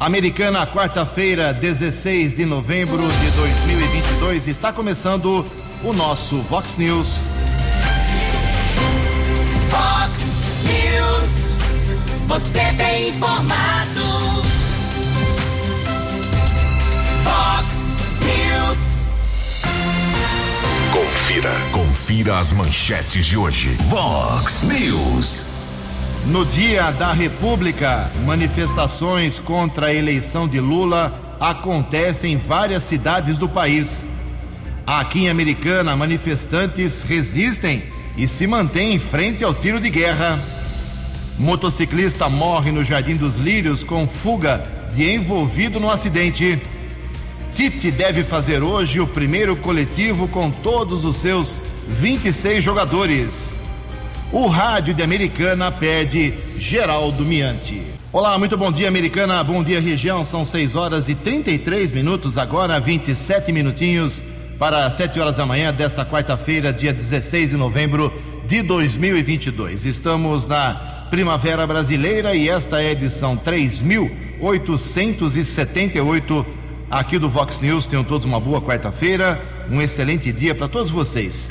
Americana, quarta-feira, 16 de novembro de 2022, está começando o nosso Vox News. Vox News, você tem informado. Vox News. Confira, confira as manchetes de hoje. Vox News. No Dia da República, manifestações contra a eleição de Lula acontecem em várias cidades do país. Aqui em Americana, manifestantes resistem e se mantêm em frente ao tiro de guerra. Motociclista morre no Jardim dos Lírios com fuga de envolvido no acidente. Tite deve fazer hoje o primeiro coletivo com todos os seus 26 jogadores. O rádio de Americana pede Geraldo Miante. Olá, muito bom dia, Americana. Bom dia, região. São 6 horas e 33 minutos, agora 27 minutinhos para 7 horas da manhã desta quarta-feira, dia 16 de novembro de 2022. Estamos na Primavera Brasileira e esta é a edição 3878 aqui do Vox News. Tenham todos uma boa quarta-feira, um excelente dia para todos vocês.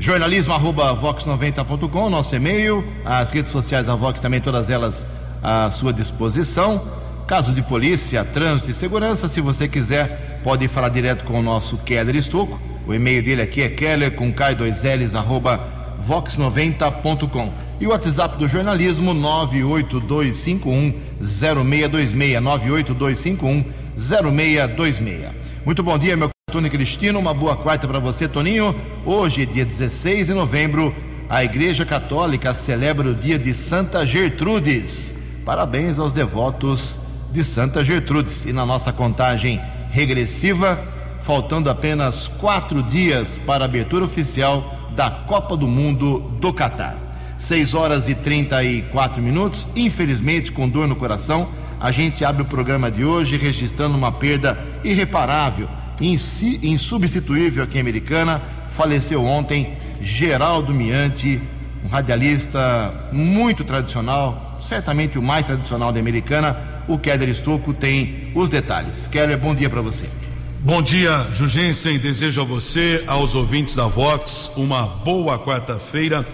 Jornalismo arroba vox90.com, nosso e-mail, as redes sociais da Vox também, todas elas à sua disposição. Caso de polícia, trânsito e segurança, se você quiser, pode falar direto com o nosso Keller Estocco. O e-mail dele aqui é keller com k2ls arroba vox90.com. E o WhatsApp do jornalismo 98251 0626 98251 0626. Muito bom dia, meu Tony Cristino, uma boa quarta para você, Toninho. Hoje, dia 16 de novembro, a Igreja Católica celebra o dia de Santa Gertrudes. Parabéns aos devotos de Santa Gertrudes. E na nossa contagem regressiva, faltando apenas quatro dias para a abertura oficial da Copa do Mundo do Catar. 6 horas e 34 minutos. Infelizmente, com dor no coração, a gente abre o programa de hoje registrando uma perda irreparável insubstituível aqui em Americana, faleceu ontem Geraldo Miante, um radialista muito tradicional, certamente o mais tradicional da Americana. O Keller Estocco tem os detalhes. Keller, bom dia para você. Bom dia, Jugensen. Desejo a você, aos ouvintes da Vox, uma boa quarta-feira,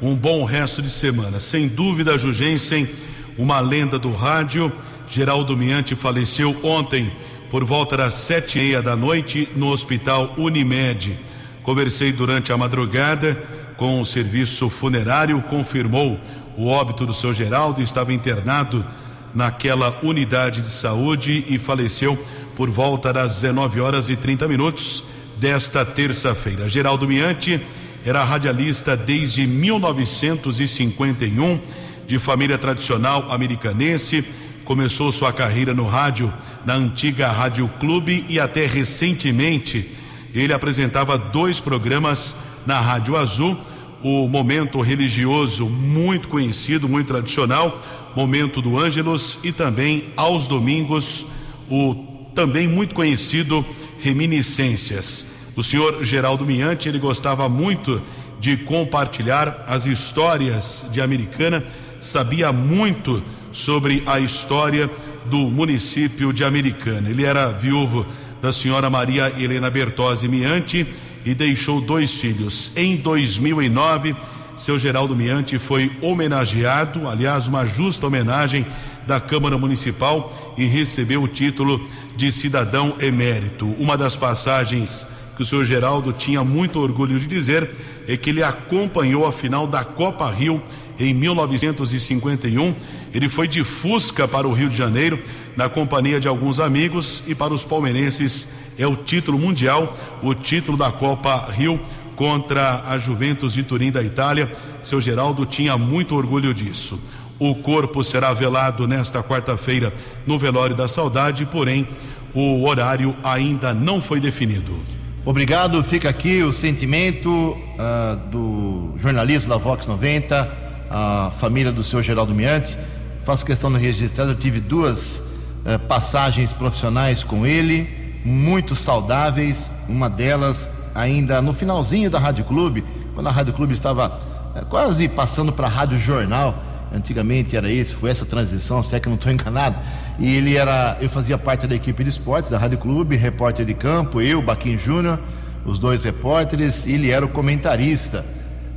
um bom resto de semana. Sem dúvida, Jugensen, uma lenda do rádio. Geraldo Miante faleceu ontem por volta das sete e meia da noite no Hospital Unimed. Conversei durante a madrugada com o serviço funerário, confirmou o óbito do seu Geraldo, estava internado naquela unidade de saúde e faleceu por volta das 19 horas e 30 minutos desta terça-feira. Geraldo Miante era radialista desde 1951, de família tradicional americanense, começou sua carreira no rádio na antiga Rádio Clube e até recentemente ele apresentava dois programas na Rádio Azul, o Momento Religioso, muito conhecido, muito tradicional, Momento do Ângelos e também aos domingos o também muito conhecido Reminiscências. O senhor Geraldo Miante, ele gostava muito de compartilhar as histórias de Americana, sabia muito sobre a história do município de Americana. Ele era viúvo da senhora Maria Helena Bertozzi Miante e deixou dois filhos. Em 2009, seu Geraldo Miante foi homenageado, aliás, uma justa homenagem da Câmara Municipal e recebeu o título de cidadão emérito. Uma das passagens que o senhor Geraldo tinha muito orgulho de dizer é que ele acompanhou a final da Copa Rio em 1951 ele foi de Fusca para o Rio de Janeiro, na companhia de alguns amigos, e para os palmeirenses é o título mundial, o título da Copa Rio contra a Juventus de Turim da Itália. Seu Geraldo tinha muito orgulho disso. O corpo será velado nesta quarta-feira no velório da saudade, porém o horário ainda não foi definido. Obrigado, fica aqui o sentimento uh, do jornalista da Vox 90, a família do senhor Geraldo Miante faço questão de registrar, eu tive duas eh, passagens profissionais com ele, muito saudáveis, uma delas ainda no finalzinho da Rádio Clube, quando a Rádio Clube estava eh, quase passando para a Rádio Jornal, antigamente era isso, foi essa transição, se é que não estou enganado, E ele era, eu fazia parte da equipe de esportes da Rádio Clube, repórter de campo, eu, Baquim Júnior, os dois repórteres, ele era o comentarista.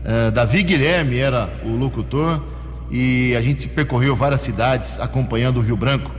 Uh, Davi Guilherme era o locutor e a gente percorreu várias cidades acompanhando o Rio Branco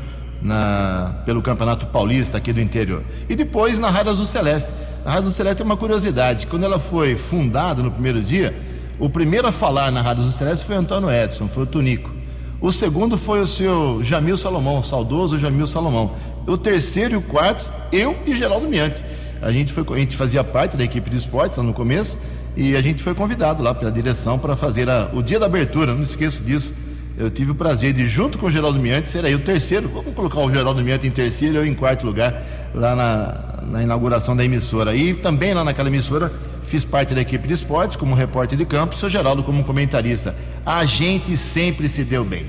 na, pelo Campeonato Paulista aqui do interior. E depois na Rádio Azul Celeste. A Rádio Azul Celeste é uma curiosidade. Quando ela foi fundada no primeiro dia, o primeiro a falar na Rádio Azul Celeste foi Antônio Edson, foi o Tunico. O segundo foi o seu Jamil Salomão, saudoso Jamil Salomão. O terceiro e o quarto, eu e Geraldo Miante. A gente, foi, a gente fazia parte da equipe de esportes lá no começo e a gente foi convidado lá pela direção para fazer a, o dia da abertura, não esqueço disso. Eu tive o prazer de, junto com o Geraldo Miante, ser aí o terceiro. Vamos colocar o Geraldo Miante em terceiro e eu em quarto lugar, lá na, na inauguração da emissora. E também lá naquela emissora fiz parte da equipe de esportes como repórter de campo, e o Geraldo como comentarista. A gente sempre se deu bem.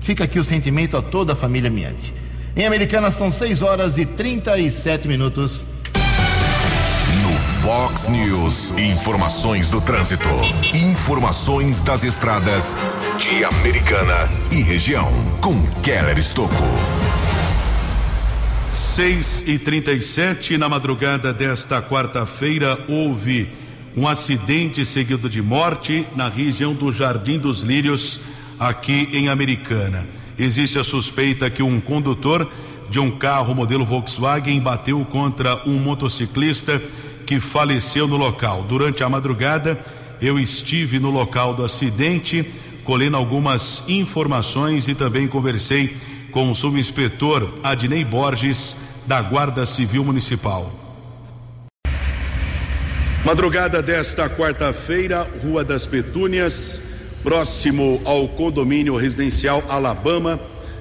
Fica aqui o sentimento a toda a família Miante. Em Americana são 6 horas e 37 minutos. Fox News, informações do trânsito, informações das estradas de Americana e região, com Keller Estocco. 6 e 37 na madrugada desta quarta-feira houve um acidente seguido de morte na região do Jardim dos Lírios, aqui em Americana. Existe a suspeita que um condutor de um carro modelo Volkswagen bateu contra um motociclista que faleceu no local. Durante a madrugada, eu estive no local do acidente, colhendo algumas informações e também conversei com o subinspetor Adnei Borges, da Guarda Civil Municipal. Madrugada desta quarta-feira, Rua das Petúnias, próximo ao condomínio residencial Alabama,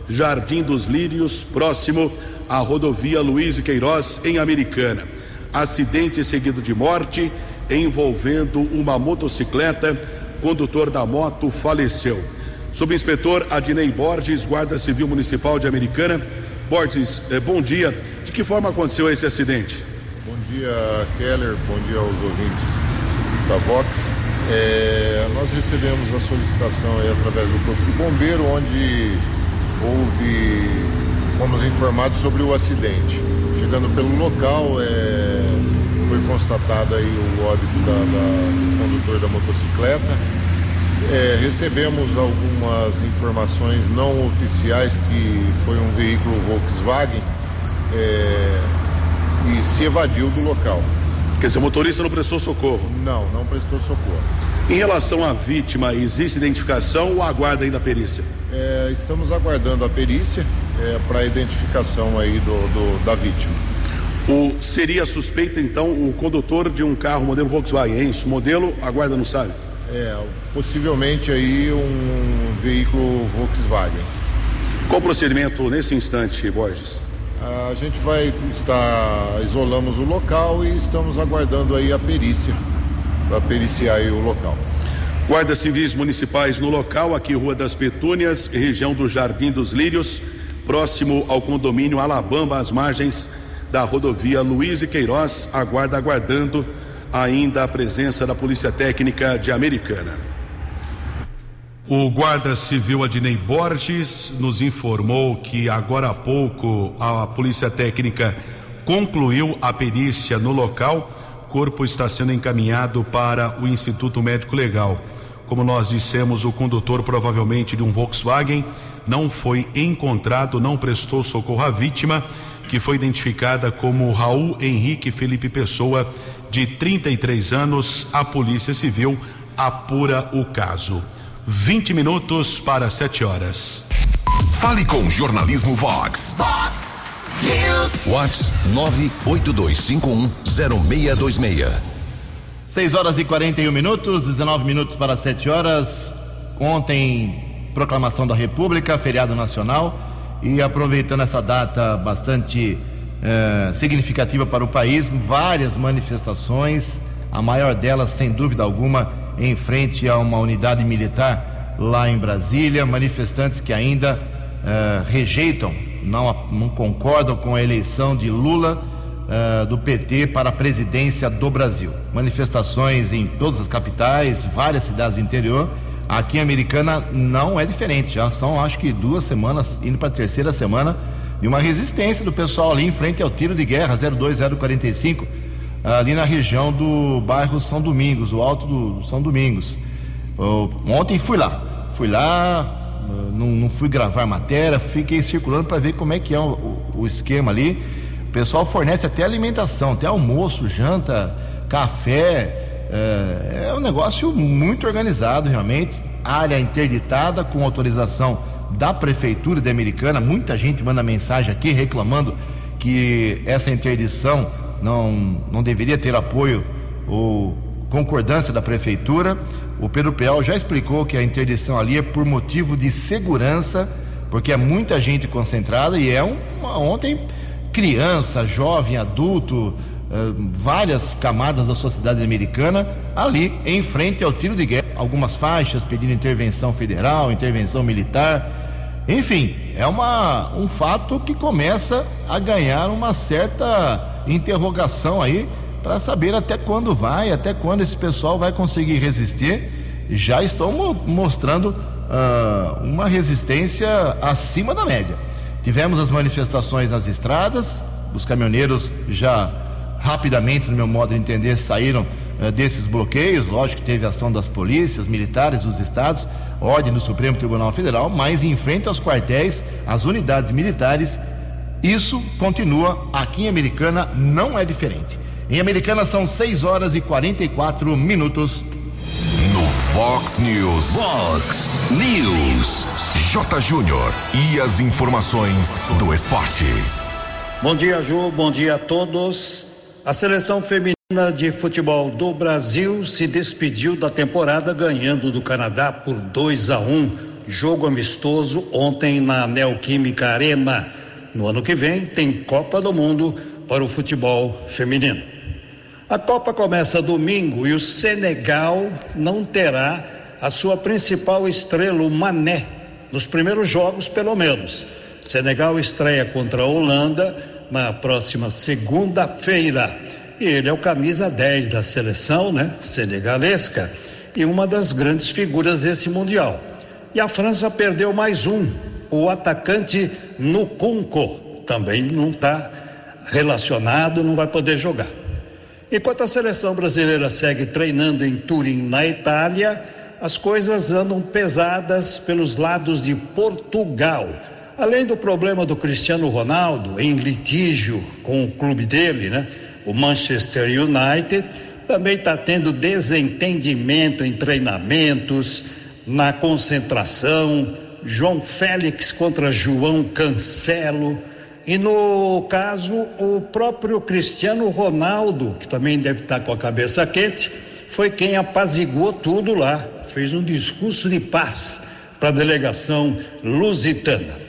Jardim dos Lírios, próximo à rodovia Luiz Queiroz, em Americana. Acidente seguido de morte envolvendo uma motocicleta. Condutor da moto faleceu. Subinspetor Adnei Borges, Guarda Civil Municipal de Americana. Borges, eh, bom dia. De que forma aconteceu esse acidente? Bom dia, Keller. Bom dia aos ouvintes da Vox. É, nós recebemos a solicitação aí através do Corpo de Bombeiro, onde houve, fomos informados sobre o acidente. Chegando pelo local, é, foi constatado aí o óbito da, da, do condutor da motocicleta. É, recebemos algumas informações não oficiais que foi um veículo Volkswagen é, e se evadiu do local. Quer dizer, o motorista não prestou socorro? Não, não prestou socorro. Em relação à vítima, existe identificação ou aguarda ainda a perícia? É, estamos aguardando a perícia é, para a identificação aí do, do, da vítima. O, seria suspeito então o condutor de um carro modelo Volkswagen, é isso? Modelo, a guarda não sabe? É, possivelmente aí um veículo Volkswagen. Qual o procedimento nesse instante, Borges? A gente vai estar, isolamos o local e estamos aguardando aí a perícia para periciar aí o local. Guardas civis municipais no local, aqui Rua das Petúnias, região do Jardim dos Lírios, próximo ao condomínio Alabama, às margens da rodovia Luiz e Queiroz, aguarda aguardando ainda a presença da Polícia Técnica de Americana. O guarda civil Adnei Borges nos informou que agora há pouco a Polícia Técnica concluiu a perícia no local. Corpo está sendo encaminhado para o Instituto Médico Legal. Como nós dissemos, o condutor provavelmente de um Volkswagen não foi encontrado, não prestou socorro à vítima, que foi identificada como Raul Henrique Felipe Pessoa, de 33 anos. A Polícia Civil apura o caso. 20 minutos para 7 horas. Fale com o Jornalismo Vox. Fox News. Vox 982510626. 6 horas e 41 minutos, 19 minutos para 7 horas. Ontem, proclamação da República, feriado nacional. E aproveitando essa data bastante eh, significativa para o país, várias manifestações, a maior delas, sem dúvida alguma, em frente a uma unidade militar lá em Brasília. Manifestantes que ainda eh, rejeitam, não, não concordam com a eleição de Lula uh, do PT para a presidência do Brasil. Manifestações em todas as capitais, várias cidades do interior. Aqui em Americana não é diferente, já são acho que duas semanas, indo para a terceira semana, e uma resistência do pessoal ali em frente ao tiro de guerra 02045, ali na região do bairro São Domingos, o alto do São Domingos. Ontem fui lá, fui lá, não, não fui gravar matéria, fiquei circulando para ver como é que é o, o, esquema ali. O pessoal fornece até alimentação, até almoço, janta, café. É, é um negócio muito organizado, realmente. Área interditada com autorização da Prefeitura de Americana. Muita gente manda mensagem aqui reclamando que essa interdição não, não deveria ter apoio ou concordância da Prefeitura. O Pedro Peal já explicou que a interdição ali é por motivo de segurança, porque é muita gente concentrada e é uma, ontem criança, jovem, adulto, várias camadas da sociedade americana ali em frente ao tiro de guerra. Algumas faixas pedindo intervenção federal, intervenção militar. Enfim, é uma, um fato que começa a ganhar uma certa interrogação aí para saber até quando vai, até quando esse pessoal vai conseguir resistir. Já estão mo mostrando uh, uma resistência acima da média. Tivemos as manifestações nas estradas, os caminhoneiros já rapidamente, no meu modo de entender, saíram uh, desses bloqueios. Lógico que teve ação das polícias, militares dos estados ordem do Supremo Tribunal Federal, mas em frente aos quartéis, as unidades militares, isso continua aqui em Americana, não é diferente. Em Americana são 6 horas e 44 minutos. No Fox News. Fox News. J. Júnior. E as informações do esporte. Bom dia, Ju. Bom dia a todos. A seleção feminina de futebol do Brasil se despediu da temporada ganhando do Canadá por 2 a 1, um, jogo amistoso ontem na Neoquímica Arena. No ano que vem tem Copa do Mundo para o futebol feminino. A Copa começa domingo e o Senegal não terá a sua principal estrela, o Mané, nos primeiros jogos, pelo menos. Senegal estreia contra a Holanda na próxima segunda-feira. Ele é o camisa 10 da seleção, né, senegalesca, e uma das grandes figuras desse mundial. E a França perdeu mais um, o atacante Nukunko, também não está relacionado, não vai poder jogar. Enquanto a seleção brasileira segue treinando em Turim, na Itália, as coisas andam pesadas pelos lados de Portugal. Além do problema do Cristiano Ronaldo em litígio com o clube dele, né? o Manchester United também está tendo desentendimento em treinamentos, na concentração. João Félix contra João Cancelo. E no caso, o próprio Cristiano Ronaldo, que também deve estar tá com a cabeça quente, foi quem apaziguou tudo lá. Fez um discurso de paz para a delegação lusitana.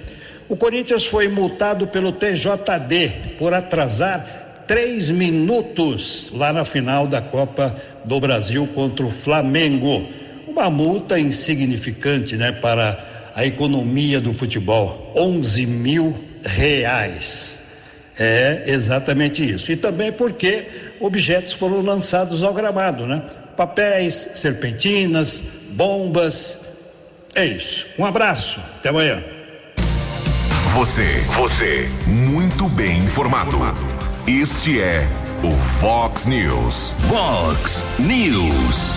O Corinthians foi multado pelo TJD por atrasar três minutos lá na final da Copa do Brasil contra o Flamengo. Uma multa insignificante, né, para a economia do futebol, 11 mil reais. É exatamente isso. E também porque objetos foram lançados ao gramado, né? Papéis, serpentinas, bombas. É isso. Um abraço. Até amanhã. Você, você, muito bem informado. Este é o Fox News. Fox News.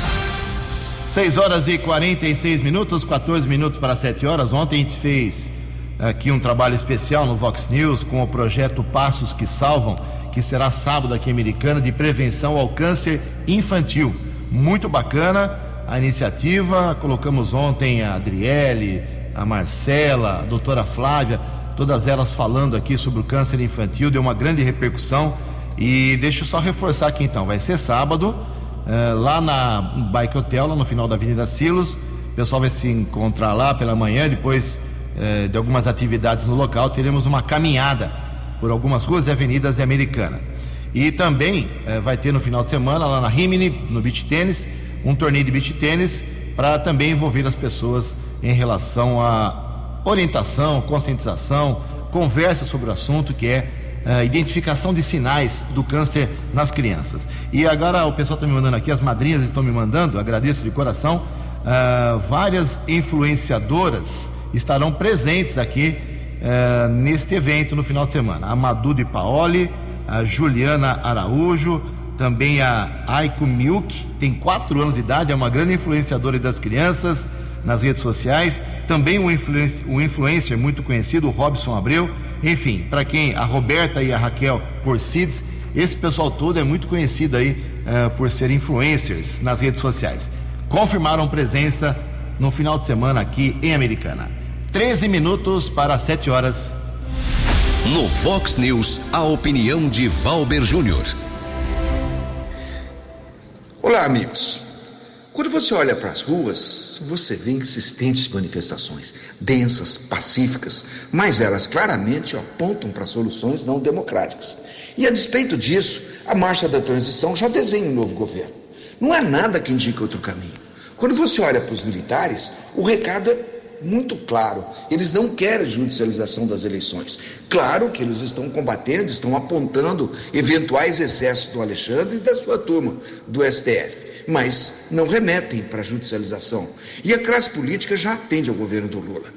6 horas e 46 minutos, 14 minutos para 7 horas. Ontem a gente fez aqui um trabalho especial no Fox News com o projeto Passos que Salvam, que será sábado aqui em Americana, de prevenção ao câncer infantil. Muito bacana a iniciativa. Colocamos ontem a Adriele, a Marcela, a doutora Flávia todas elas falando aqui sobre o câncer infantil, deu uma grande repercussão. E deixa eu só reforçar aqui então, vai ser sábado, é, lá na Bike Hotel, lá no final da Avenida Silos. O pessoal vai se encontrar lá pela manhã, depois é, de algumas atividades no local, teremos uma caminhada por algumas ruas e avenidas de Americana. E também é, vai ter no final de semana, lá na Rimini, no beach tênis, um torneio de beach tênis para também envolver as pessoas em relação a orientação, conscientização, conversa sobre o assunto que é uh, identificação de sinais do câncer nas crianças. E agora o pessoal está me mandando aqui, as madrinhas estão me mandando, agradeço de coração. Uh, várias influenciadoras estarão presentes aqui uh, neste evento no final de semana. A Madu de Paoli, a Juliana Araújo, também a Aiko Milk, tem quatro anos de idade, é uma grande influenciadora das crianças nas redes sociais. Também um, influencer, um influencer muito conhecido, o Robson Abreu. Enfim, para quem, a Roberta e a Raquel Porcides, esse pessoal todo é muito conhecido aí uh, por ser influencers nas redes sociais. Confirmaram presença no final de semana aqui em Americana. 13 minutos para 7 horas. No Fox News, a opinião de Valber Júnior. Olá, amigos. Quando você olha para as ruas, você vê insistentes manifestações, densas, pacíficas, mas elas claramente apontam para soluções não democráticas. E a despeito disso, a marcha da transição já desenha um novo governo. Não há nada que indique outro caminho. Quando você olha para os militares, o recado é muito claro. Eles não querem judicialização das eleições. Claro que eles estão combatendo, estão apontando eventuais excessos do Alexandre e da sua turma do STF mas não remetem para a judicialização. E a classe política já atende ao governo do Lula.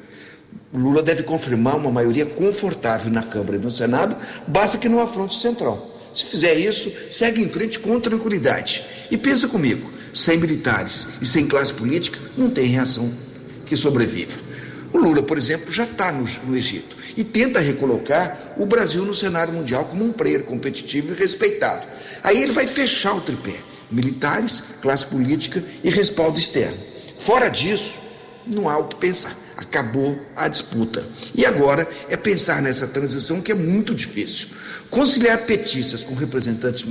O Lula deve confirmar uma maioria confortável na Câmara e no Senado, basta que não afronte o Centrão. Se fizer isso, segue em frente com tranquilidade. E pensa comigo, sem militares e sem classe política, não tem reação que sobreviva. O Lula, por exemplo, já está no, no, Egito e tenta recolocar o Brasil no cenário mundial como um player competitivo e respeitado. Aí ele vai fechar o tripé militares, classe política e respaldo externo. Fora disso, não há o que pensar. Acabou a disputa. E agora é pensar nessa transição que é muito difícil. Conciliar petistas com representantes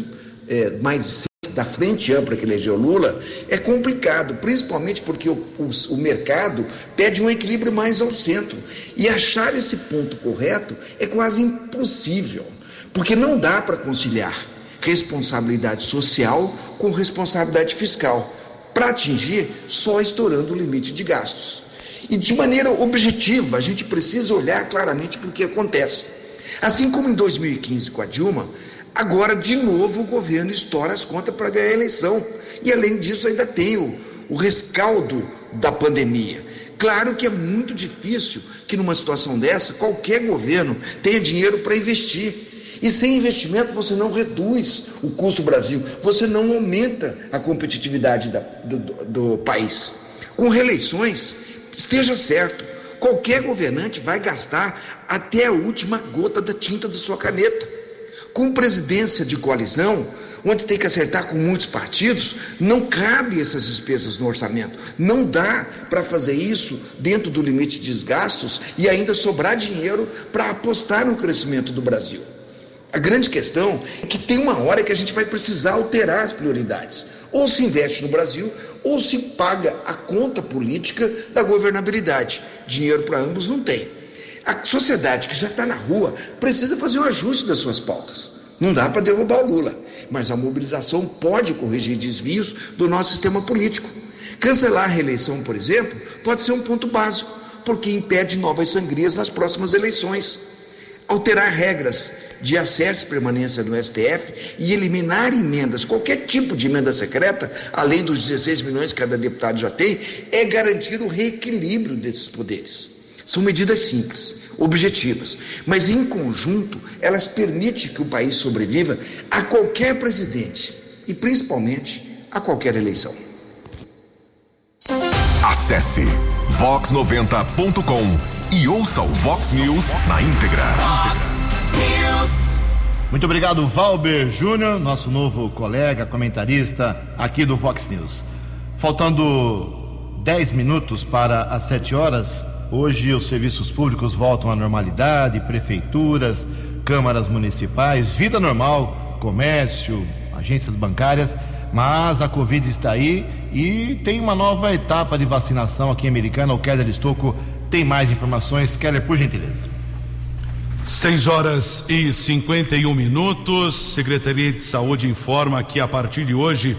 é, mais da frente ampla que elegeu Lula é complicado, principalmente porque o, o, o, mercado pede um equilíbrio mais ao centro. E achar esse ponto correto é quase impossível, porque não dá para conciliar responsabilidade social com responsabilidade fiscal, para atingir só estourando o limite de gastos. E de maneira objetiva, a gente precisa olhar claramente para o que acontece. Assim como em 2015 com a Dilma, agora de novo o governo estoura as contas para ganhar a eleição. E além disso, ainda tem o, o rescaldo da pandemia. Claro que é muito difícil que numa situação dessa qualquer governo tenha dinheiro para investir. E sem investimento você não reduz o custo do Brasil, você não aumenta a competitividade da, do, do país. Com reeleições, esteja certo, qualquer governante vai gastar até a última gota da tinta da sua caneta. Com presidência de coalizão, onde tem que acertar com muitos partidos, não cabe essas despesas no orçamento. Não dá para fazer isso dentro do limite de gastos e ainda sobrar dinheiro para apostar no crescimento do Brasil. A grande questão é que tem uma hora que a gente vai precisar alterar as prioridades. Ou se investe no Brasil, ou se paga a conta política da governabilidade. Dinheiro para ambos não tem. A sociedade que já está na rua precisa fazer um ajuste das suas pautas. Não dá para derrubar o Lula, mas a mobilização pode corrigir desvios do nosso sistema político. Cancelar a reeleição, por exemplo, pode ser um ponto básico, porque impede novas sangrias nas próximas eleições. Alterar regras de acesso e permanência no STF e eliminar emendas, qualquer tipo de emenda secreta, além dos 16 milhões que cada deputado já tem, é garantir o reequilíbrio desses poderes. São medidas simples, objetivas, mas em conjunto elas permitem que o país sobreviva a qualquer presidente e principalmente a qualquer eleição. Acesse vox90.com e ouça o Vox News na íntegra. Muito obrigado, Valber Júnior, nosso novo colega, comentarista aqui do Vox News. Faltando 10 minutos para as 7 horas, hoje os serviços públicos voltam à normalidade, prefeituras, câmaras municipais, vida normal, comércio, agências bancárias, mas a Covid está aí e tem uma nova etapa de vacinação aqui em Americana. O Keller Estocco tem mais informações. Keller, por gentileza. 6 horas e 51 minutos. Secretaria de Saúde informa que a partir de hoje,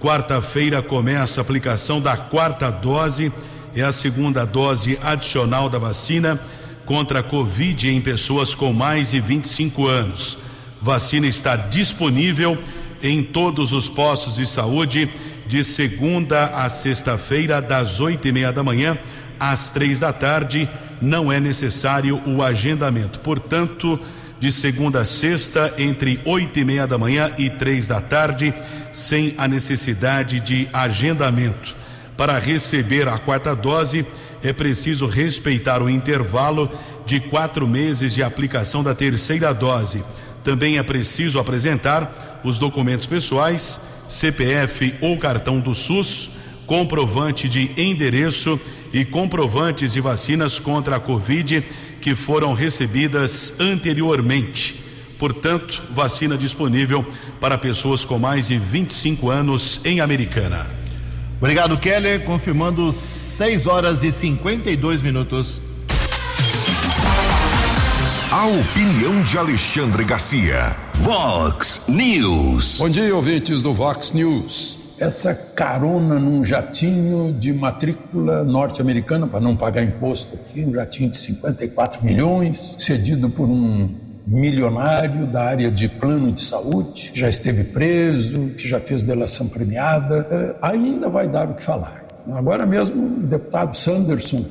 quarta-feira, começa a aplicação da quarta dose e a segunda dose adicional da vacina contra a Covid em pessoas com mais de 25 anos. Vacina está disponível em todos os postos de saúde de segunda a sexta-feira, das oito e meia da manhã às três da tarde não é necessário o agendamento. Portanto, de segunda a sexta, entre oito e meia da manhã e três da tarde, sem a necessidade de agendamento. Para receber a quarta dose, é preciso respeitar o intervalo de quatro meses de aplicação da terceira dose. Também é preciso apresentar os documentos pessoais, CPF ou cartão do SUS, comprovante de endereço e comprovantes de vacinas contra a Covid que foram recebidas anteriormente. Portanto, vacina disponível para pessoas com mais de 25 anos em Americana. Obrigado, Keller. Confirmando 6 horas e 52 minutos. A opinião de Alexandre Garcia. Vox News. Bom dia, ouvintes do Vox News. Essa carona num jatinho de matrícula norte-americana para não pagar imposto aqui, um jatinho de 54 milhões, cedido por um milionário da área de plano de saúde, que já esteve preso, que já fez delação premiada, é, ainda vai dar o que falar. Agora mesmo, o deputado Sanderson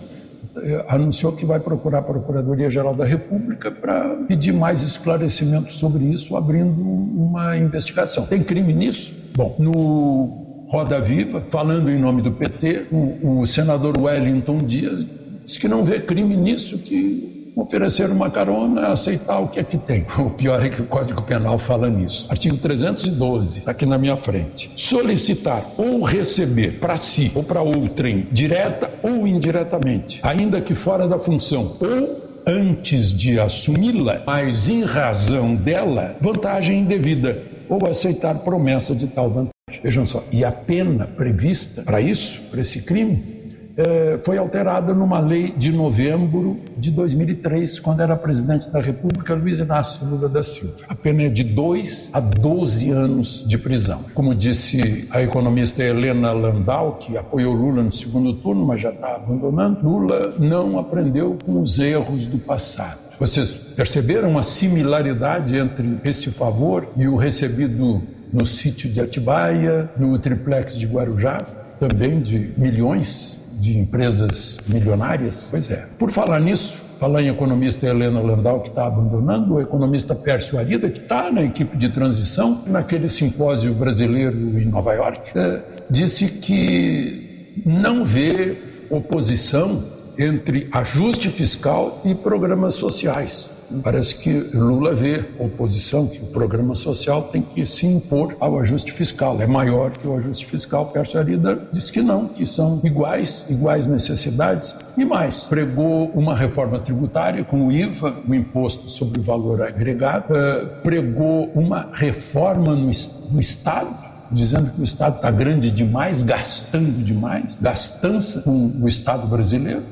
anunciou que vai procurar a Procuradoria-Geral da República para pedir mais esclarecimentos sobre isso, abrindo uma investigação. Tem crime nisso? Bom, no Roda Viva, falando em nome do PT, o, o senador Wellington Dias disse que não vê crime nisso, que oferecer uma carona, aceitar o que é que tem. O pior é que o Código Penal fala nisso. Artigo 312, está aqui na minha frente. Solicitar ou receber para si ou para outrem, direta ou indiretamente, ainda que fora da função, ou antes de assumi-la, mas em razão dela, vantagem indevida, ou aceitar promessa de tal vantagem. Vejam só, e a pena prevista para isso, para esse crime, é, foi alterada numa lei de novembro de 2003, quando era presidente da República Luiz Inácio Lula da Silva. A pena é de 2 a 12 anos de prisão. Como disse a economista Helena Landau, que apoiou Lula no segundo turno, mas já está abandonando, Lula não aprendeu com os erros do passado. Vocês perceberam a similaridade entre esse favor e o recebido no sítio de Atibaia, no triplex de Guarujá, também de milhões de empresas milionárias? Pois é. Por falar nisso, falar em economista Helena Landau, que está abandonando, o economista Pércio Arida, que está na equipe de transição, naquele simpósio brasileiro em Nova York, é, disse que não vê oposição entre ajuste fiscal e programas sociais. Parece que Lula vê oposição, que o programa social tem que se impor ao ajuste fiscal, é maior que o ajuste fiscal. Pércio Arida diz que não, que são iguais, iguais necessidades e mais. Pregou uma reforma tributária com o IVA, o Imposto sobre o Valor Agregado, eh, pregou uma reforma no, no Estado, dizendo que o Estado está grande demais, gastando demais, gastança com o Estado brasileiro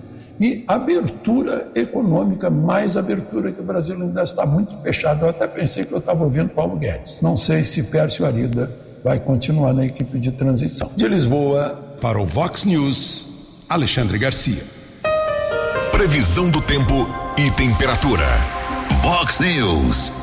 e abertura econômica, mais abertura que o Brasil ainda está muito fechado. Eu até pensei que eu estava ouvindo Paulo Guedes. Não sei se Pércio Arida vai continuar na equipe de transição. De Lisboa, para o Vox News, Alexandre Garcia. Previsão do tempo e temperatura. Vox News.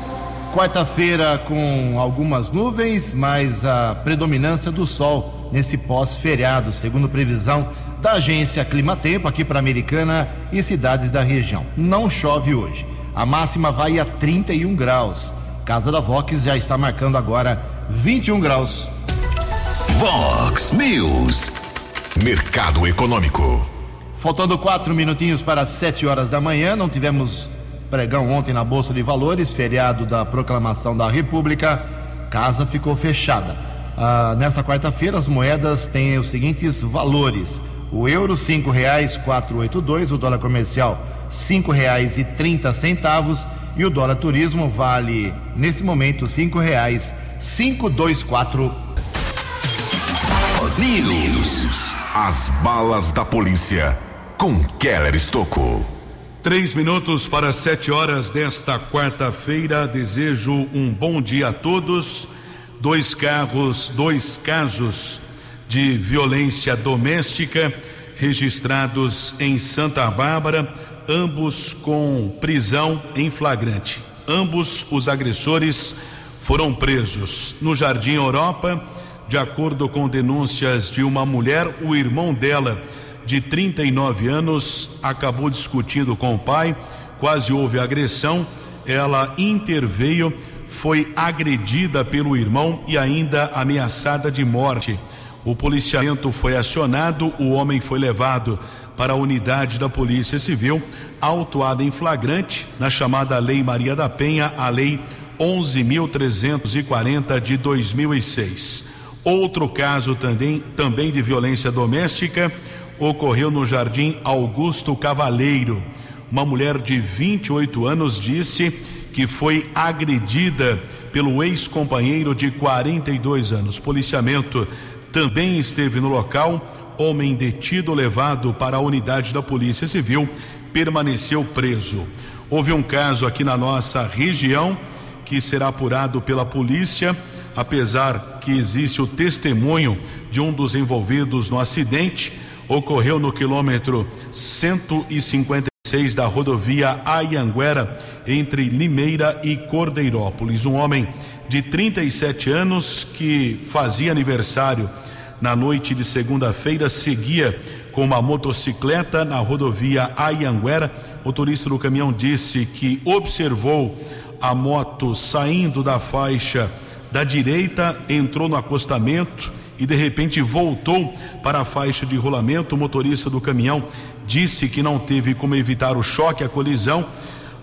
Quarta-feira com algumas nuvens, mas a predominância do sol nesse pós-feriado, segundo previsão da agência Climatempo aqui para Americana e cidades da região. Não chove hoje. A máxima vai a 31 graus. Casa da Vox já está marcando agora 21 graus. Vox News. Mercado Econômico. Faltando quatro minutinhos para sete horas da manhã, não tivemos pregão ontem na Bolsa de Valores, feriado da proclamação da República. Casa ficou fechada. Ah, nesta quarta-feira, as moedas têm os seguintes valores: o euro cinco reais quatro oito dois, o dólar comercial cinco reais e trinta centavos e o dólar turismo vale nesse momento cinco reais cinco dois quatro. News. As balas da polícia com Keller Estocou. Três minutos para sete horas desta quarta-feira. Desejo um bom dia a todos. Dois carros, dois casos de violência doméstica registrados em Santa Bárbara, ambos com prisão em flagrante. Ambos os agressores foram presos no Jardim Europa, de acordo com denúncias de uma mulher, o irmão dela de 39 anos, acabou discutindo com o pai, quase houve agressão. Ela interveio, foi agredida pelo irmão e ainda ameaçada de morte. O policiamento foi acionado, o homem foi levado para a unidade da Polícia Civil, autuada em flagrante na chamada Lei Maria da Penha, a Lei 11.340 de 2006. Outro caso também, também de violência doméstica ocorreu no Jardim Augusto Cavaleiro. Uma mulher de 28 anos disse que foi agredida pelo ex-companheiro de 42 anos. Policiamento também esteve no local. Homem detido levado para a unidade da Polícia Civil permaneceu preso. Houve um caso aqui na nossa região que será apurado pela polícia, apesar que existe o testemunho de um dos envolvidos no acidente. Ocorreu no quilômetro 156 da rodovia Ayanguera, entre Limeira e Cordeirópolis. Um homem de 37 anos que fazia aniversário na noite de segunda-feira seguia com uma motocicleta na rodovia Ayanguera. O motorista do caminhão disse que observou a moto saindo da faixa da direita, entrou no acostamento e de repente voltou para a faixa de rolamento. O motorista do caminhão disse que não teve como evitar o choque, a colisão,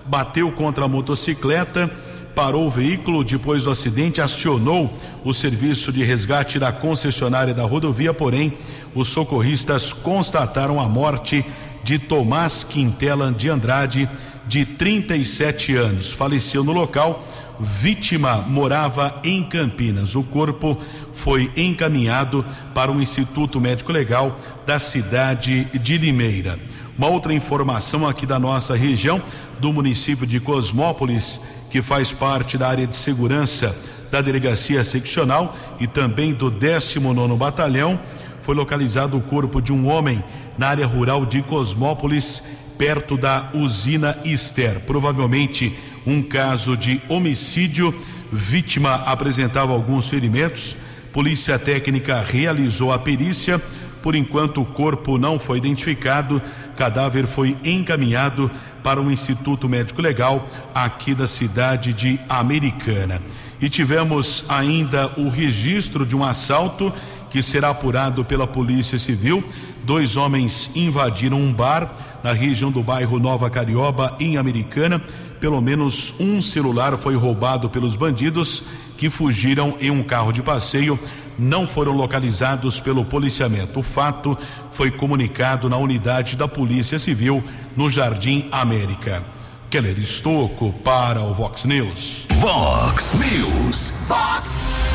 bateu contra a motocicleta, parou o veículo depois do acidente, acionou o serviço de resgate da concessionária da rodovia, porém, os socorristas constataram a morte de Tomás Quintela de Andrade, de 37 anos. Faleceu no local. Vítima morava em Campinas. O corpo foi encaminhado para o Instituto Médico Legal da cidade de Limeira. Uma outra informação aqui da nossa região, do município de Cosmópolis, que faz parte da área de segurança da delegacia seccional e também do 19 Batalhão, foi localizado o corpo de um homem na área rural de Cosmópolis perto da usina Ister. Provavelmente um caso de homicídio. Vítima apresentava alguns ferimentos. Polícia técnica realizou a perícia. Por enquanto, o corpo não foi identificado. Cadáver foi encaminhado para o Instituto Médico Legal aqui da cidade de Americana. E tivemos ainda o registro de um assalto que será apurado pela Polícia Civil. Dois homens invadiram um bar na região do bairro Nova Carioba, em Americana. Pelo menos um celular foi roubado pelos bandidos que fugiram em um carro de passeio. Não foram localizados pelo policiamento. O fato foi comunicado na unidade da Polícia Civil no Jardim América. Keller Estocco para o Vox News. Vox News. Vox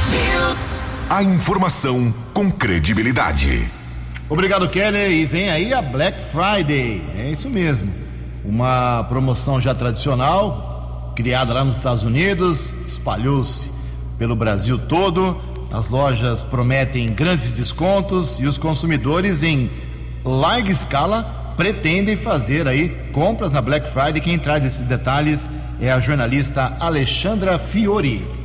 News. A informação com credibilidade. Obrigado, Keller. E vem aí a Black Friday. É isso mesmo. Uma promoção já tradicional, criada lá nos Estados Unidos, espalhou-se pelo Brasil todo. As lojas prometem grandes descontos e os consumidores, em larga escala, pretendem fazer aí compras na Black Friday. Quem traz esses detalhes é a jornalista Alexandra Fiori.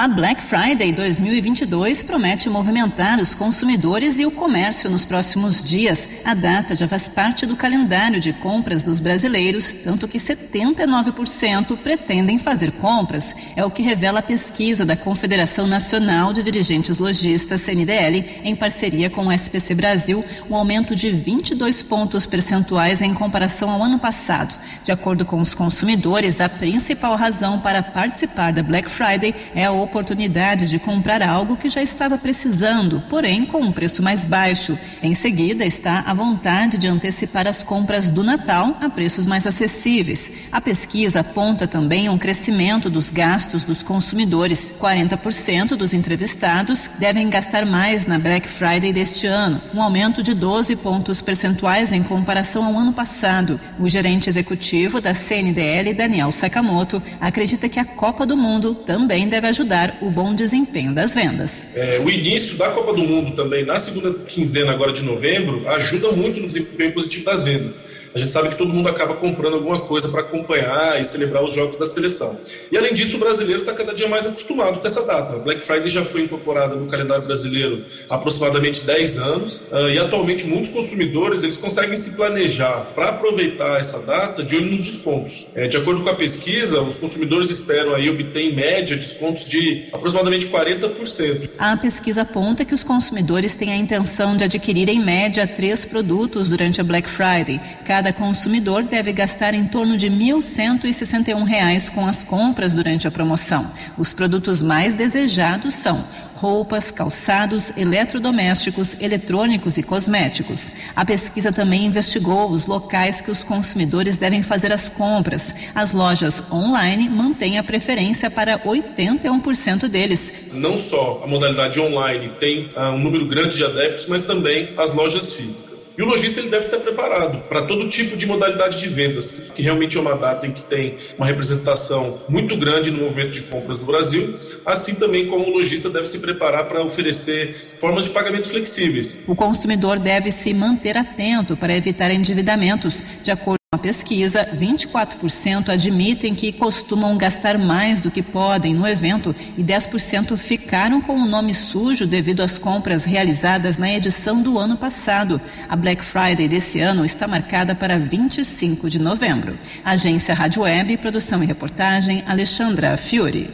A Black Friday 2022 promete movimentar os consumidores e o comércio nos próximos dias. A data já faz parte do calendário de compras dos brasileiros, tanto que 79% pretendem fazer compras. É o que revela a pesquisa da Confederação Nacional de Dirigentes Logistas, CNDL, em parceria com o SPC Brasil, um aumento de 22 pontos percentuais em comparação ao ano passado. De acordo com os consumidores, a principal razão para participar da Black Friday é a oportunidade de comprar algo que já estava precisando, porém com um preço mais baixo. Em seguida, está a vontade de antecipar as compras do Natal a preços mais acessíveis. A pesquisa aponta também um crescimento dos gastos dos consumidores. 40% dos entrevistados devem gastar mais na Black Friday deste ano, um aumento de 12 pontos percentuais em comparação ao ano passado. O gerente executivo da CNDL, Daniel Sakamoto, acredita que a Copa do Mundo também deve ajudar ajudar o bom desempenho das vendas. É, o início da Copa do Mundo também, na segunda quinzena agora de novembro, ajuda muito no desempenho positivo das vendas a gente sabe que todo mundo acaba comprando alguma coisa para acompanhar e celebrar os jogos da seleção. E além disso, o brasileiro está cada dia mais acostumado com essa data. Black Friday já foi incorporada no calendário brasileiro há aproximadamente 10 anos uh, e atualmente muitos consumidores eles conseguem se planejar para aproveitar essa data de olho nos descontos. É, de acordo com a pesquisa, os consumidores esperam aí obter em média descontos de aproximadamente 40%. A pesquisa aponta que os consumidores têm a intenção de adquirir em média três produtos durante a Black Friday. Cada Cada consumidor deve gastar em torno de R$ 1.161 com as compras durante a promoção. Os produtos mais desejados são roupas, calçados, eletrodomésticos, eletrônicos e cosméticos. A pesquisa também investigou os locais que os consumidores devem fazer as compras. As lojas online mantêm a preferência para 81% deles. Não só a modalidade online tem uh, um número grande de adeptos, mas também as lojas físicas. E o lojista ele deve estar preparado para todo tipo de modalidade de vendas, que realmente é uma data em que tem uma representação muito grande no movimento de compras do Brasil, assim também como o lojista deve se preparar para oferecer formas de pagamento flexíveis. O consumidor deve se manter atento para evitar endividamentos. De acordo com a pesquisa, 24% admitem que costumam gastar mais do que podem no evento e 10% ficaram com o nome sujo devido às compras realizadas na edição do ano passado. A Black Friday desse ano está marcada para 25 de novembro. Agência Rádio Web, produção e reportagem Alexandra Fiore.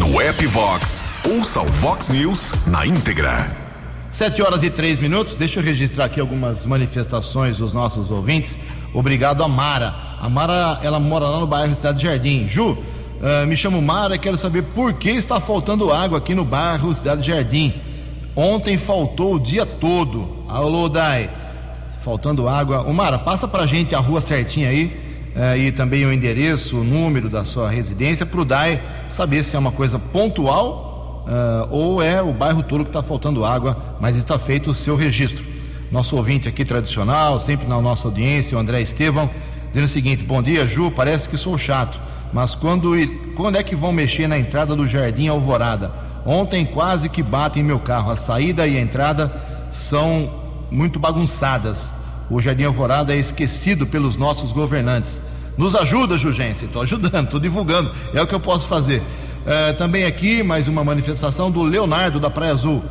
No app Vox, ouça o Vox News na íntegra. Sete horas e três minutos. Deixa eu registrar aqui algumas manifestações dos nossos ouvintes. Obrigado a Mara. A Mara, ela mora lá no bairro Cidade Jardim. Ju, uh, me chamo Mara e quero saber por que está faltando água aqui no bairro Cidade Jardim. Ontem faltou o dia todo. Alô, Dai. Faltando água. Ô, Mara, passa pra gente a rua certinha aí eh, e também o endereço, o número da sua residência, para o DAE saber se é uma coisa pontual eh, ou é o bairro todo que está faltando água, mas está feito o seu registro. Nosso ouvinte aqui tradicional, sempre na nossa audiência, o André Estevão, dizendo o seguinte: Bom dia, Ju, parece que sou chato, mas quando, quando é que vão mexer na entrada do Jardim Alvorada? Ontem quase que batem meu carro. A saída e a entrada são muito bagunçadas o Jardim Alvorada é esquecido pelos nossos governantes. Nos ajuda, Jugência. Estou ajudando, estou divulgando. É o que eu posso fazer. É, também aqui, mais uma manifestação do Leonardo da Praia Azul.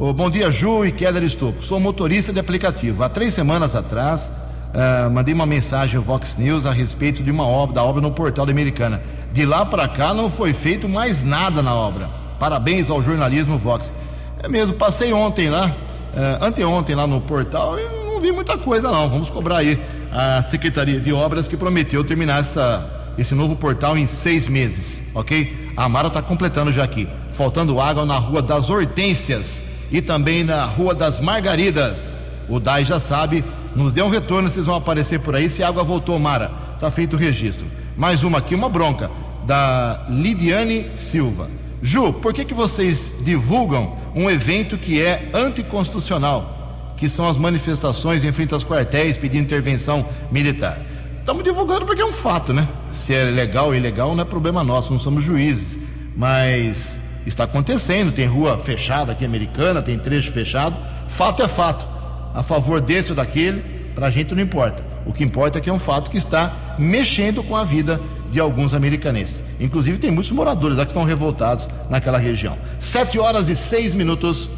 Oh, bom dia, Ju e Keller Estupro. Sou motorista de aplicativo. Há três semanas atrás, é, mandei uma mensagem ao Vox News a respeito de uma obra, da obra no portal da Americana. De lá para cá não foi feito mais nada na obra. Parabéns ao jornalismo Vox. É mesmo, passei ontem lá, é, anteontem lá no portal e não vi muita coisa não. Vamos cobrar aí a Secretaria de Obras que prometeu terminar essa, esse novo portal em seis meses, ok? A Mara está completando já aqui. Faltando água na Rua das Hortênsias e também na Rua das Margaridas. O DAI já sabe, nos dê um retorno, vocês vão aparecer por aí se a água voltou, Mara. Tá feito o registro. Mais uma aqui, uma bronca, da Lidiane Silva. Ju, por que, que vocês divulgam um evento que é anticonstitucional? que são as manifestações em frente aos quartéis pedindo intervenção militar. Estamos divulgando porque é um fato, né? Se é legal ou ilegal não é problema nosso, não somos juízes. Mas está acontecendo, tem rua fechada aqui americana, tem trecho fechado. Fato é fato. A favor desse ou daquele, para a gente não importa. O que importa é que é um fato que está mexendo com a vida de alguns americanenses. Inclusive tem muitos moradores lá que estão revoltados naquela região. Sete horas e seis minutos.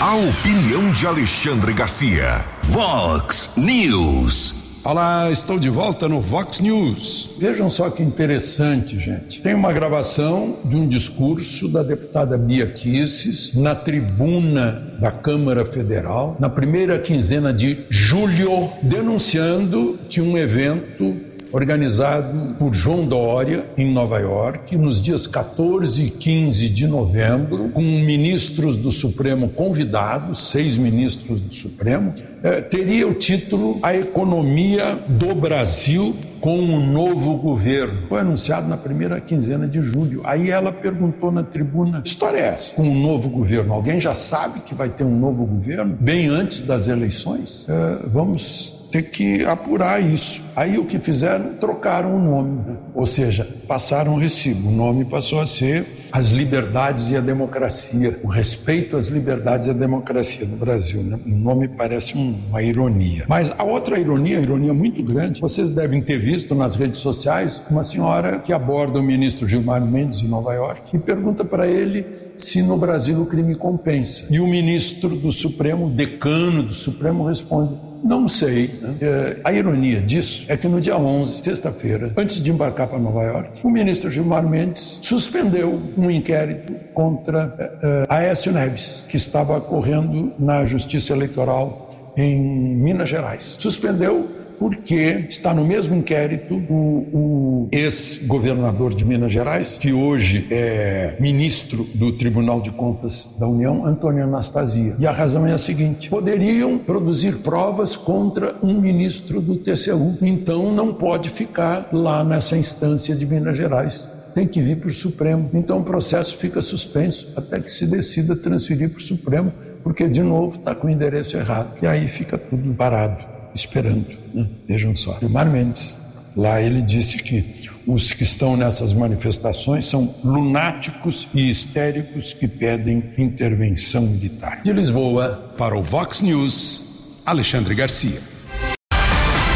A opinião de Alexandre Garcia. Vox News. Olá, estou de volta no Vox News. Vejam só que interessante, gente. Tem uma gravação de um discurso da deputada Bia Kisses na tribuna da Câmara Federal, na primeira quinzena de julho, denunciando que um evento organizado por João Dória, em Nova York, nos dias 14 e 15 de novembro, com ministros do Supremo convidados, seis ministros do Supremo, eh, teria o título A Economia do Brasil com um novo governo. Foi anunciado na primeira quinzena de julho. Aí ela perguntou na tribuna: história é essa? Com um novo governo? Alguém já sabe que vai ter um novo governo bem antes das eleições? Eh, vamos ter que apurar isso. Aí o que fizeram? Trocaram o nome, né? ou seja, passaram o recibo. O nome passou a ser as liberdades e a democracia, o respeito às liberdades e à democracia no Brasil. Né? O nome parece uma ironia. Mas a outra ironia, a ironia muito grande, vocês devem ter visto nas redes sociais uma senhora que aborda o ministro Gilmar Mendes em Nova York e pergunta para ele se no Brasil o crime compensa. E o ministro do Supremo, decano do Supremo, responde: não sei. Né? É, a ironia disso é que no dia 11, sexta-feira, antes de embarcar para Nova York, o ministro Gilmar Mendes suspendeu um inquérito contra uh, Aécio Neves, que estava correndo na Justiça Eleitoral em Minas Gerais. Suspendeu porque está no mesmo inquérito o, o ex-governador de Minas Gerais, que hoje é ministro do Tribunal de Contas da União, Antônio Anastasia. E a razão é a seguinte: poderiam produzir provas contra um ministro do TCU, então não pode ficar lá nessa instância de Minas Gerais tem que vir para o Supremo. Então o processo fica suspenso até que se decida transferir para o Supremo, porque de novo está com o endereço errado. E aí fica tudo parado esperando. Né? Vejam só. Gilmar Mendes, lá ele disse que os que estão nessas manifestações são lunáticos e histéricos que pedem intervenção militar. De Lisboa, para o Vox News, Alexandre Garcia.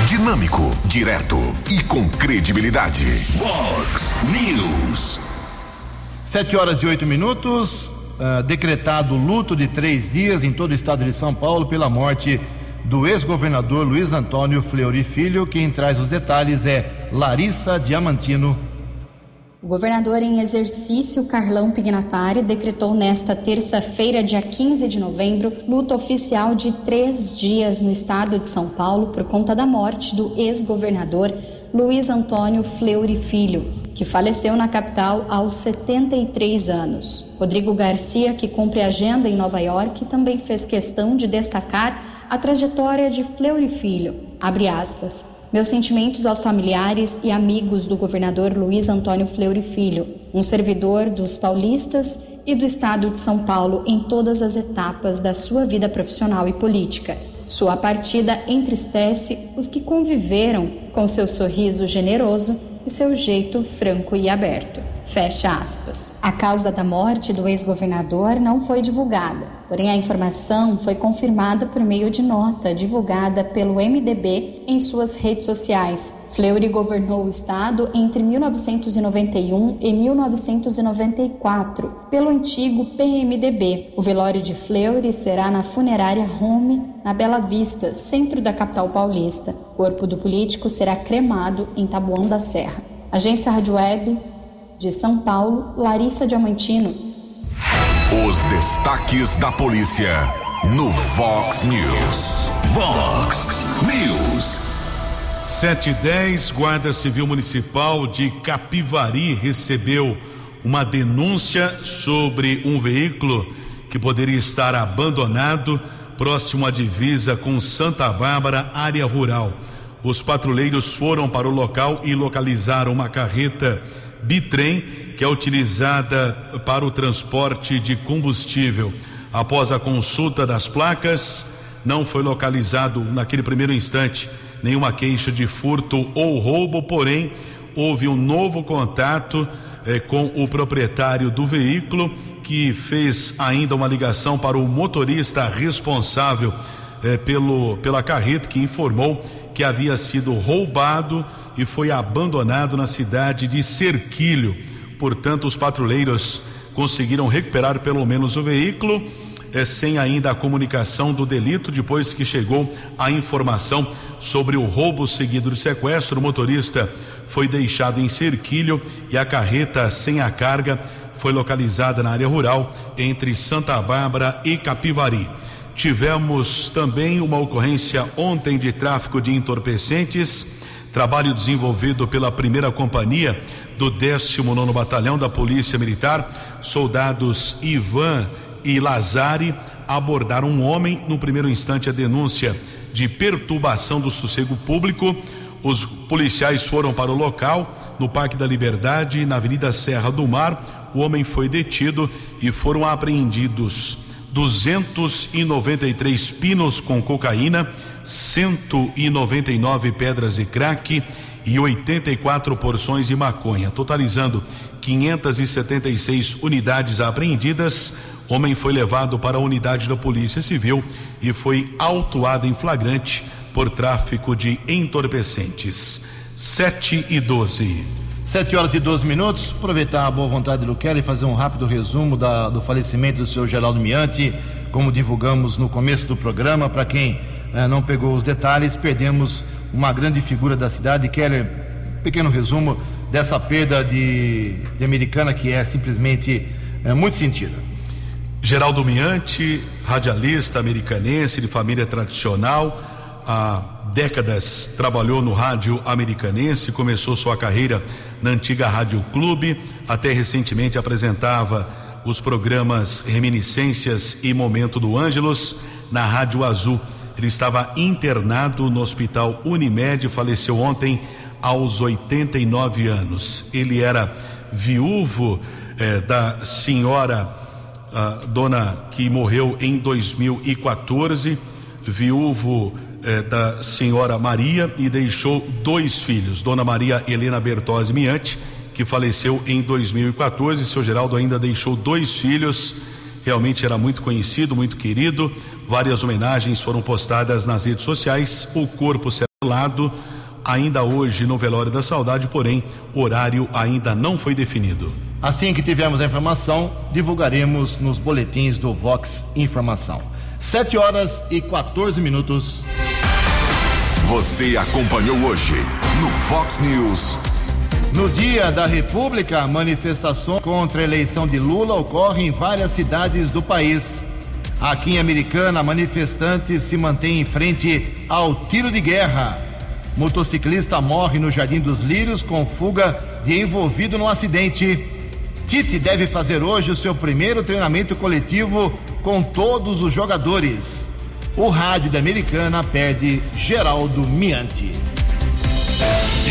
Dinâmico, direto e com credibilidade. Vox News. Sete horas e oito minutos. Uh, decretado luto de três dias em todo o estado de São Paulo pela morte do ex-governador Luiz Antônio Fleury Filho. Quem traz os detalhes é Larissa Diamantino. O governador em exercício, Carlão Pignatari, decretou nesta terça-feira, dia 15 de novembro, luta oficial de três dias no estado de São Paulo por conta da morte do ex-governador Luiz Antônio Fleury Filho, que faleceu na capital aos 73 anos. Rodrigo Garcia, que cumpre agenda em Nova York, também fez questão de destacar a trajetória de Fleury Filho. Abre aspas. Meus sentimentos aos familiares e amigos do governador Luiz Antônio Fleury Filho, um servidor dos paulistas e do estado de São Paulo em todas as etapas da sua vida profissional e política. Sua partida entristece os que conviveram com seu sorriso generoso e seu jeito franco e aberto. Fecha aspas. A causa da morte do ex-governador não foi divulgada, porém a informação foi confirmada por meio de nota divulgada pelo MDB em suas redes sociais. Fleury governou o estado entre 1991 e 1994 pelo antigo PMDB. O velório de Fleury será na funerária Home, na Bela Vista, centro da capital paulista. O corpo do político será cremado em Taboão da Serra. Agência Rádio Web de São Paulo, Larissa Diamantino. Os destaques da polícia no Vox News. Vox News. 710, Guarda Civil Municipal de Capivari recebeu uma denúncia sobre um veículo que poderia estar abandonado próximo à divisa com Santa Bárbara, área rural. Os patrulheiros foram para o local e localizaram uma carreta bitrem, que é utilizada para o transporte de combustível. Após a consulta das placas, não foi localizado naquele primeiro instante nenhuma queixa de furto ou roubo, porém houve um novo contato eh, com o proprietário do veículo que fez ainda uma ligação para o motorista responsável eh, pelo pela carreta que informou que havia sido roubado e foi abandonado na cidade de Cerquilho. Portanto, os patrulheiros conseguiram recuperar pelo menos o veículo, é, sem ainda a comunicação do delito, depois que chegou a informação sobre o roubo seguido de sequestro. O motorista foi deixado em Cerquilho e a carreta sem a carga foi localizada na área rural entre Santa Bárbara e Capivari. Tivemos também uma ocorrência ontem de tráfico de entorpecentes trabalho desenvolvido pela primeira companhia do 19 Batalhão da Polícia Militar, soldados Ivan e Lazari abordaram um homem, no primeiro instante a denúncia de perturbação do sossego público. Os policiais foram para o local, no Parque da Liberdade, na Avenida Serra do Mar. O homem foi detido e foram apreendidos 293 pinos com cocaína, 199 pedras de crack e 84 porções de maconha, totalizando 576 unidades apreendidas. Homem foi levado para a unidade da Polícia Civil e foi autuado em flagrante por tráfico de entorpecentes. 7 e 12. 7 horas e 12 minutos. Aproveitar a boa vontade do Kelly e fazer um rápido resumo da, do falecimento do senhor Geraldo Miante, como divulgamos no começo do programa. Para quem não pegou os detalhes, perdemos uma grande figura da cidade. Kelly, pequeno resumo dessa perda de, de americana que é simplesmente eh, muito sentida. Geraldo Miante, radialista americanense de família tradicional, há décadas trabalhou no rádio americanense, começou sua carreira na antiga Rádio Clube, até recentemente apresentava os programas Reminiscências e Momento do Ângelos na Rádio Azul. Ele estava internado no Hospital Unimed, faleceu ontem aos 89 anos. Ele era viúvo eh, da senhora dona que morreu em 2014, viúvo eh, da senhora Maria e deixou dois filhos, Dona Maria Helena Bertozzi Miante, que faleceu em 2014. Seu Geraldo ainda deixou dois filhos, realmente era muito conhecido, muito querido. Várias homenagens foram postadas nas redes sociais. O corpo selado ainda hoje no velório da saudade, porém, horário ainda não foi definido. Assim que tivermos a informação, divulgaremos nos boletins do Vox Informação. 7 horas e 14 minutos. Você acompanhou hoje no Fox News. No Dia da República, manifestações contra a eleição de Lula ocorrem em várias cidades do país. Aqui em Americana, manifestantes se mantêm em frente ao tiro de guerra. Motociclista morre no Jardim dos Lírios com fuga de envolvido no acidente. Tite deve fazer hoje o seu primeiro treinamento coletivo com todos os jogadores o rádio da Americana perde Geraldo Miante.